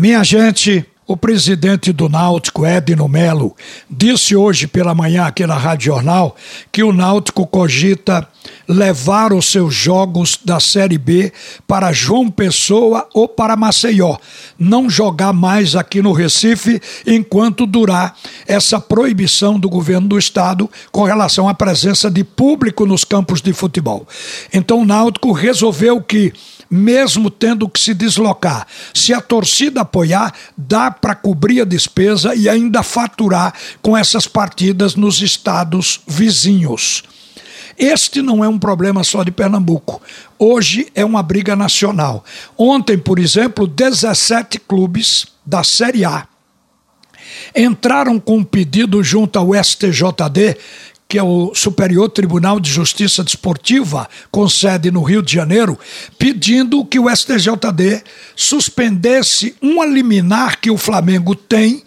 Minha gente, o presidente do Náutico, Edno Melo, disse hoje pela manhã aqui na Rádio Jornal que o Náutico cogita levar os seus jogos da Série B para João Pessoa ou para Maceió. Não jogar mais aqui no Recife enquanto durar essa proibição do governo do estado com relação à presença de público nos campos de futebol. Então o Náutico resolveu que mesmo tendo que se deslocar. Se a torcida apoiar, dá para cobrir a despesa e ainda faturar com essas partidas nos estados vizinhos. Este não é um problema só de Pernambuco. Hoje é uma briga nacional. Ontem, por exemplo, 17 clubes da Série A entraram com um pedido junto ao STJD que é o Superior Tribunal de Justiça Desportiva, com sede no Rio de Janeiro, pedindo que o STJD suspendesse um liminar que o Flamengo tem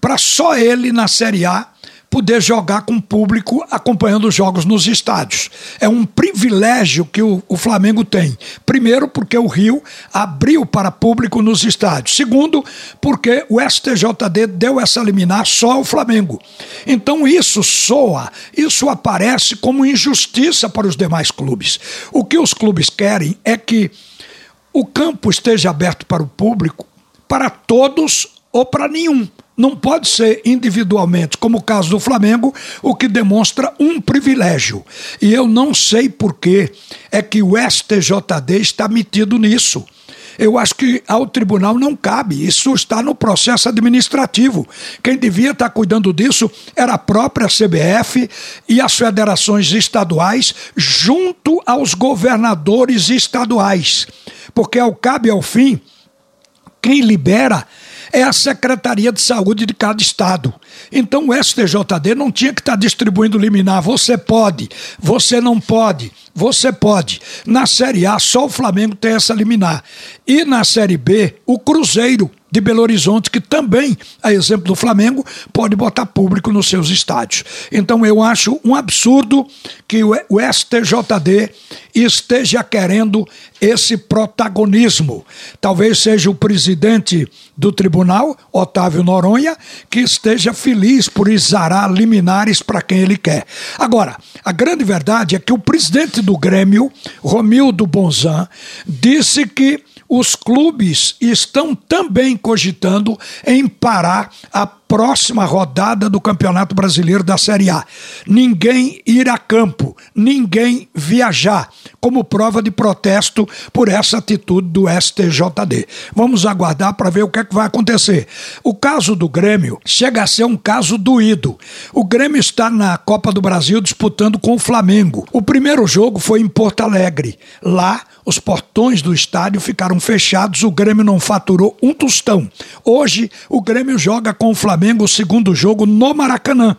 para só ele na Série A poder jogar com o público acompanhando os jogos nos estádios. É um privilégio que o, o, Flamengo tem. Primeiro, porque o Rio abriu para público nos estádios. Segundo, porque o STJD deu essa liminar só ao Flamengo. Então isso soa, isso aparece como injustiça para os demais clubes. O que os clubes querem é que o campo esteja aberto para o público, para todos ou para nenhum. Não pode ser individualmente, como o caso do Flamengo, o que demonstra um privilégio. E eu não sei por que é que o STJD está metido nisso. Eu acho que ao tribunal não cabe, isso está no processo administrativo. Quem devia estar cuidando disso era a própria CBF e as federações estaduais, junto aos governadores estaduais. Porque ao cabe ao fim, quem libera é a Secretaria de Saúde de cada estado. Então o STJD não tinha que estar distribuindo liminar. Você pode, você não pode, você pode. Na Série A, só o Flamengo tem essa liminar. E na Série B, o Cruzeiro de Belo Horizonte, que também, a exemplo do Flamengo, pode botar público nos seus estádios. Então eu acho um absurdo que o STJD esteja querendo esse protagonismo. Talvez seja o presidente do tribunal, Otávio Noronha, que esteja feliz por exarar liminares para quem ele quer. Agora, a grande verdade é que o presidente do Grêmio, Romildo Bonzan, disse que os clubes estão também cogitando em parar a próxima rodada do Campeonato Brasileiro da Série A. Ninguém ir a campo, ninguém viajar, como prova de protesto por essa atitude do STJD. Vamos aguardar para ver o que, é que vai acontecer. O caso do Grêmio chega a ser um caso doído. O Grêmio está na Copa do Brasil disputando com o Flamengo. O primeiro jogo foi em Porto Alegre. Lá, os portões do estádio ficaram fechados, o Grêmio não faturou um tostão. Hoje, o Grêmio joga com o Flamengo o segundo jogo no Maracanã.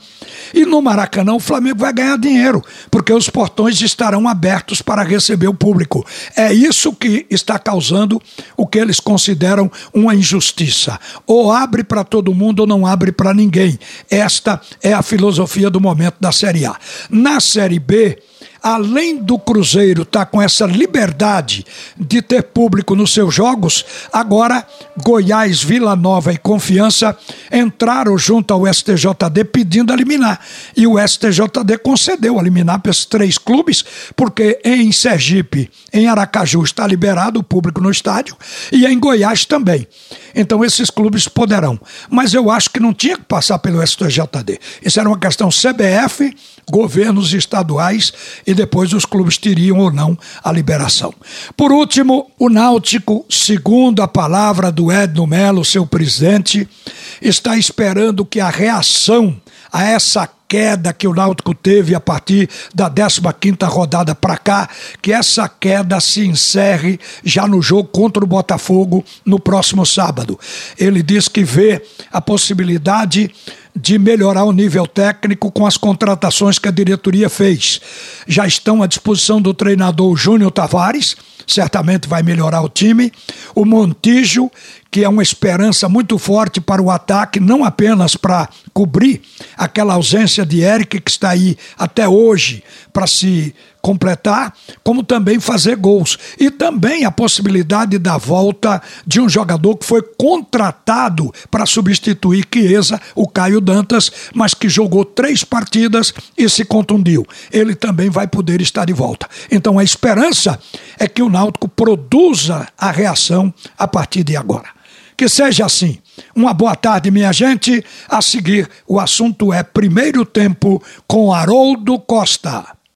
E no Maracanã o Flamengo vai ganhar dinheiro, porque os portões estarão abertos para receber o público. É isso que está causando o que eles consideram uma injustiça. Ou abre para todo mundo ou não abre para ninguém. Esta é a filosofia do momento da Série A. Na Série B, além do Cruzeiro estar tá com essa liberdade de ter público nos seus jogos, agora Goiás, Vila Nova e Confiança entraram junto ao STJD pedindo a liminar. E o STJD concedeu a liminar para esses três clubes, porque em Sergipe, em Aracaju, está liberado o público no estádio e em Goiás também. Então esses clubes poderão. Mas eu acho que não tinha que passar pelo STJD. Isso era uma questão CBF, governos estaduais depois os clubes teriam ou não a liberação. Por último, o Náutico, segundo a palavra do Edno Melo, seu presidente, está esperando que a reação a essa queda que o Náutico teve a partir da 15ª rodada para cá, que essa queda se encerre já no jogo contra o Botafogo no próximo sábado. Ele diz que vê a possibilidade de melhorar o nível técnico com as contratações que a diretoria fez. Já estão à disposição do treinador Júnior Tavares, certamente vai melhorar o time. O Montijo, que é uma esperança muito forte para o ataque, não apenas para cobrir aquela ausência de Eric que está aí até hoje para se completar, como também fazer gols. E também a possibilidade da volta de um jogador que foi contratado para substituir Chiesa, o Caio Dantas, mas que jogou três partidas e se contundiu. Ele também vai poder estar de volta. Então a esperança é que o Náutico produza a reação a partir de agora. Que seja assim. Uma boa tarde, minha gente. A seguir, o assunto é primeiro tempo com Haroldo Costa.